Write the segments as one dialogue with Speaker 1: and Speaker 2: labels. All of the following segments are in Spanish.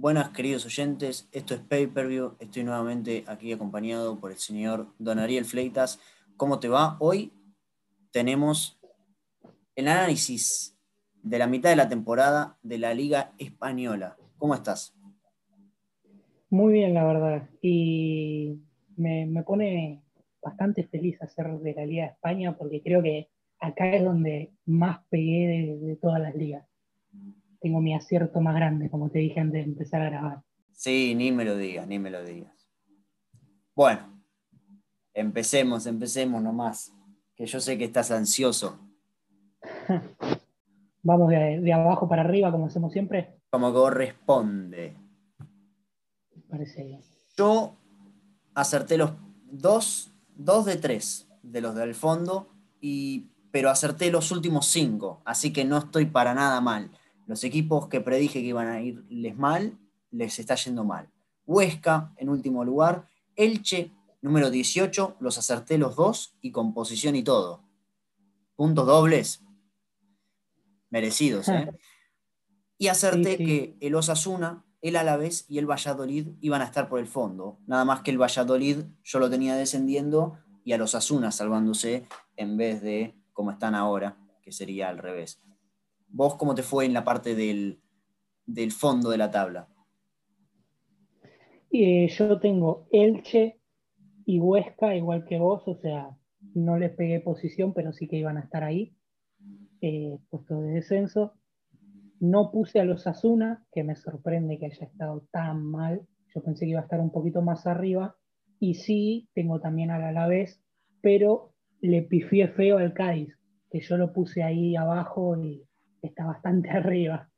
Speaker 1: Buenas, queridos oyentes. Esto es Pay Per View. Estoy nuevamente aquí acompañado por el señor Don Ariel Fleitas. ¿Cómo te va? Hoy tenemos el análisis de la mitad de la temporada de la Liga Española. ¿Cómo estás?
Speaker 2: Muy bien, la verdad. Y me, pone bastante feliz hacer de la Liga de España porque creo que acá es donde más pegué de todas las ligas tengo mi acierto más grande, como te dije antes de empezar a grabar.
Speaker 1: Sí, ni me lo digas, ni me lo digas. Bueno, empecemos, empecemos nomás, que yo sé que estás ansioso.
Speaker 2: Vamos de, abajo para arriba, como hacemos siempre.
Speaker 1: Como corresponde.
Speaker 2: Parece bien.
Speaker 1: Yo acerté los dos, dos de tres de los del fondo, y, pero acerté los últimos cinco, así que no estoy para nada mal. Los equipos que predije que iban a irles mal, les está yendo mal. Huesca, en último lugar. Elche, número 18, los acerté los dos y con posición y todo. Puntos dobles. Merecidos, ¿eh? Y acerté que el Osasuna, el Alavés y el Valladolid iban a estar por el fondo. Nada más que el Valladolid yo lo tenía descendiendo y a los Osasuna salvándose en vez de como están ahora, que sería al revés. ¿Vos cómo te fue en la parte del, fondo de la tabla?
Speaker 2: Eh, yo tengo Elche y Huesca, igual que vos, o sea, no les pegué posición, pero sí que iban a estar ahí, eh, puesto de descenso. No puse a los Asuna, que me sorprende que haya estado tan mal. Yo pensé que iba a estar un poquito más arriba. Y sí, tengo también al Alavés, pero le pifié feo al Cádiz, que yo lo puse ahí abajo y está bastante arriba.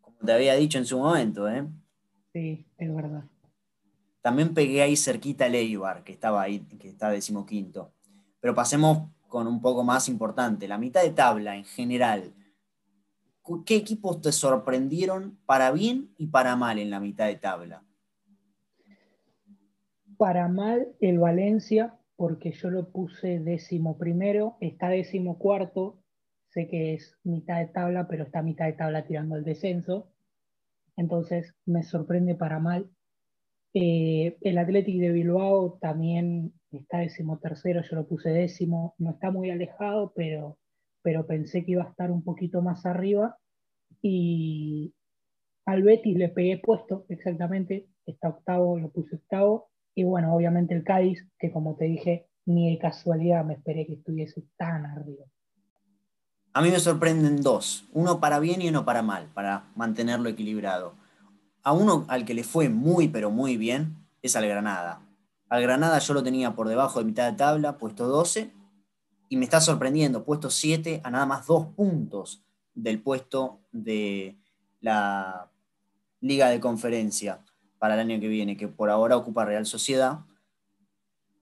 Speaker 1: Como te había dicho en su momento, ¿eh?
Speaker 2: Sí, es verdad.
Speaker 1: También pegué ahí cerquita a Leibar, que estaba ahí, que está decimoquinto. Pero pasemos con un poco más importante. La mitad de tabla en general. ¿Qué equipos te sorprendieron para bien y para mal en la mitad de tabla?
Speaker 2: Para mal el Valencia, porque yo lo puse décimo primero, está décimo cuarto, sé que es mitad de tabla, pero está mitad de tabla tirando el descenso. Entonces me sorprende para mal. Eh, el Athletic de Bilbao también está décimo tercero, yo lo puse décimo, no está muy alejado, pero, pero pensé que iba a estar un poquito más arriba. Y al Betis le pegué puesto, exactamente, está octavo, lo puse octavo. Y bueno, obviamente el Cádiz, que como te dije, ni de casualidad me esperé que estuviese tan arriba.
Speaker 1: A mí me sorprenden dos, uno para bien y uno para mal, para mantenerlo equilibrado. A uno al que le fue muy pero muy bien es al Granada. Al Granada yo lo tenía por debajo de mitad de tabla, puesto 12, y me está sorprendiendo, puesto 7 a nada más dos puntos del puesto de la Liga de Conferencia para el año que viene, que por ahora ocupa Real Sociedad,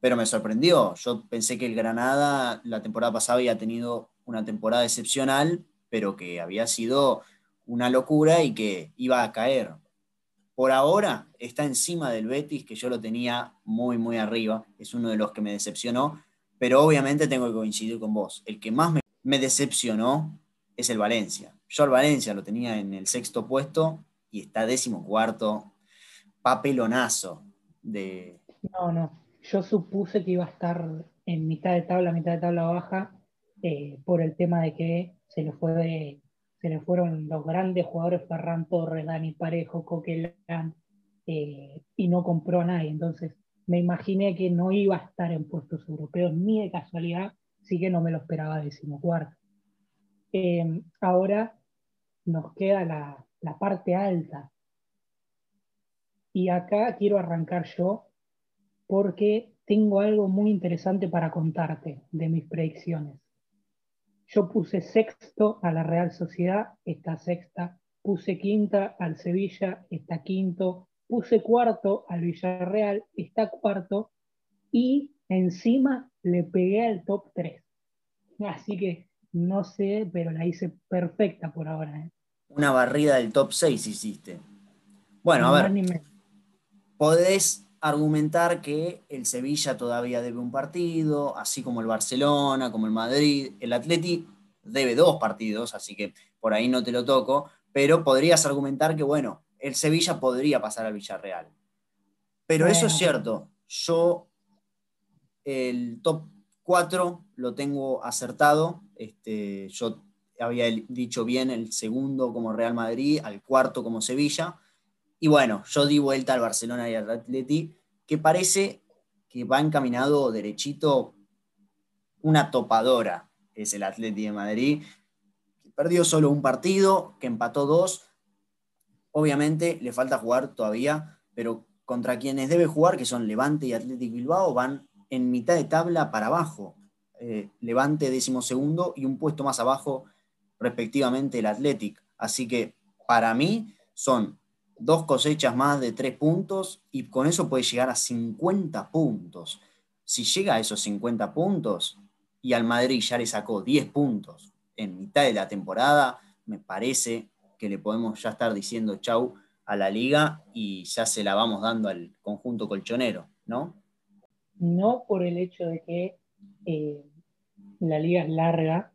Speaker 1: pero me sorprendió. Yo pensé que el Granada la temporada pasada había tenido una temporada excepcional, pero que había sido una locura y que iba a caer. Por ahora está encima del Betis, que yo lo tenía muy, muy arriba, es uno de los que me decepcionó, pero obviamente tengo que coincidir con vos. El que más me, decepcionó es el Valencia. Yo al Valencia lo tenía en el sexto puesto y está décimo cuarto, papelonazo de...
Speaker 2: No, no, yo supuse que iba a estar en mitad de tabla, mitad de tabla baja, eh, por el tema de que se le, fue se le fueron los grandes jugadores Ferran Torres, Dani Parejo, Coquelán, eh, y no compró a nadie. Entonces me imaginé que no iba a estar en puestos europeos ni de casualidad, sí que no me lo esperaba decimocuarto. Eh, ahora nos queda la parte alta. Y acá quiero arrancar yo porque tengo algo muy interesante para contarte de mis predicciones. Yo puse sexto a la Real Sociedad, está sexta. Puse quinta al Sevilla, está quinto. Puse cuarto al Villarreal, está cuarto. Y encima le pegué al top 3. Así que no sé, pero la hice perfecta por ahora. ¿eh?
Speaker 1: Una barrida del top 6 hiciste. Bueno, a ver. Podés argumentar que el Sevilla todavía debe un partido, así como el Barcelona, como el Madrid, el Atleti debe dos partidos, así que por ahí no te lo toco, pero podrías argumentar que, bueno, el Sevilla podría pasar al Villarreal. Pero eso es cierto. Yo el top 4 lo tengo acertado. Este, yo había dicho bien el segundo como Real Madrid, al cuarto como Sevilla. Y bueno, yo di vuelta al Barcelona y al Atleti, que parece que va encaminado derechito una topadora, es el Atleti de Madrid, que perdió solo un partido, que empató dos. Obviamente le falta jugar todavía, pero contra quienes debe jugar, que son Levante y Athletic Bilbao, van en mitad de tabla para abajo. Eh, Levante décimo segundo y un puesto más abajo, respectivamente, el Athletic. Así que para mí son dos cosechas más de tres puntos y con eso puede llegar a 50 puntos. Si llega a esos 50 puntos y al Madrid ya le sacó 10 puntos en mitad de la temporada, me parece que le podemos ya estar diciendo chau a la liga y ya se la vamos dando al conjunto colchonero, ¿no?
Speaker 2: No por el hecho de que eh, la liga es larga,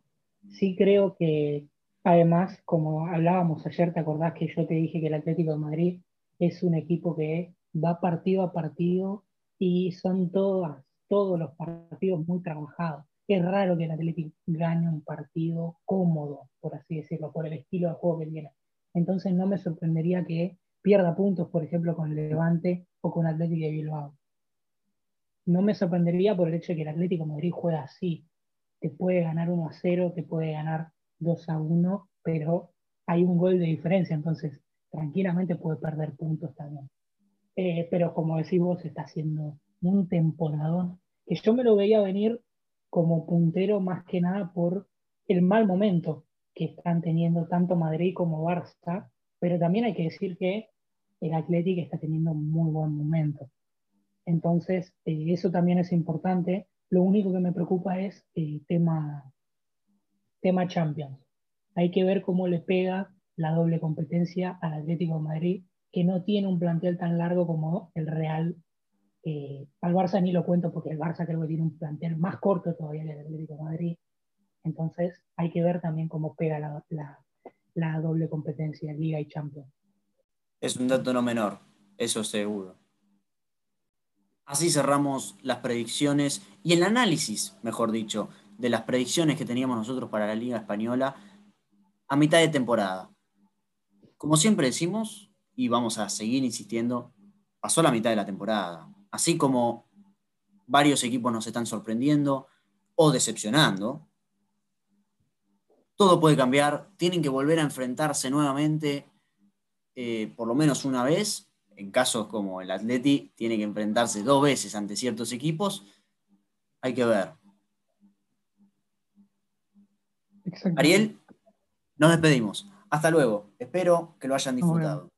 Speaker 2: sí creo que además, como hablábamos ayer, ¿te acordás que yo te dije que el Atlético de Madrid es un equipo que va partido a partido y son todos los partidos muy trabajados? Es raro que el Atlético gane un partido cómodo, por así decirlo, por el estilo de juego que tiene. Entonces no me sorprendería que pierda puntos, por ejemplo, con Levante o con Atlético de Bilbao. No me sorprendería por el hecho de que el Atlético de Madrid juega así. Te puede ganar 1 a 0, te puede ganar 2 a 1, pero hay un gol de diferencia, entonces tranquilamente puede perder puntos también. Eh, pero como decís vos, está haciendo un temporadón que yo me lo veía venir como puntero más que nada por el mal momento que están teniendo tanto Madrid como Barça, pero también hay que decir que el Atlético está teniendo muy buen momento. Entonces, eh, eso también es importante. Lo único que me preocupa es el tema, tema Champions. Hay que ver cómo le pega la doble competencia al Atlético Madrid, que no tiene un plantel tan largo como el Real. Eh, al Barça ni lo cuento porque el Barça creo que tiene un plantel más corto todavía que el Atlético Madrid. Entonces hay que ver también cómo pega la, la doble competencia, Liga y Champions.
Speaker 1: Es un dato no menor, eso seguro. Así cerramos las predicciones y el análisis, mejor dicho, de las predicciones que teníamos nosotros para la Liga Española a mitad de temporada. Como siempre decimos, y vamos a seguir insistiendo, pasó la mitad de la temporada. Así como varios equipos nos están sorprendiendo o decepcionando, todo puede cambiar, tienen que volver a enfrentarse nuevamente eh, por lo menos una vez, en casos como el Atleti tiene que enfrentarse dos veces ante ciertos equipos, hay que ver. Ariel, nos despedimos. Hasta luego. Espero que lo hayan disfrutado.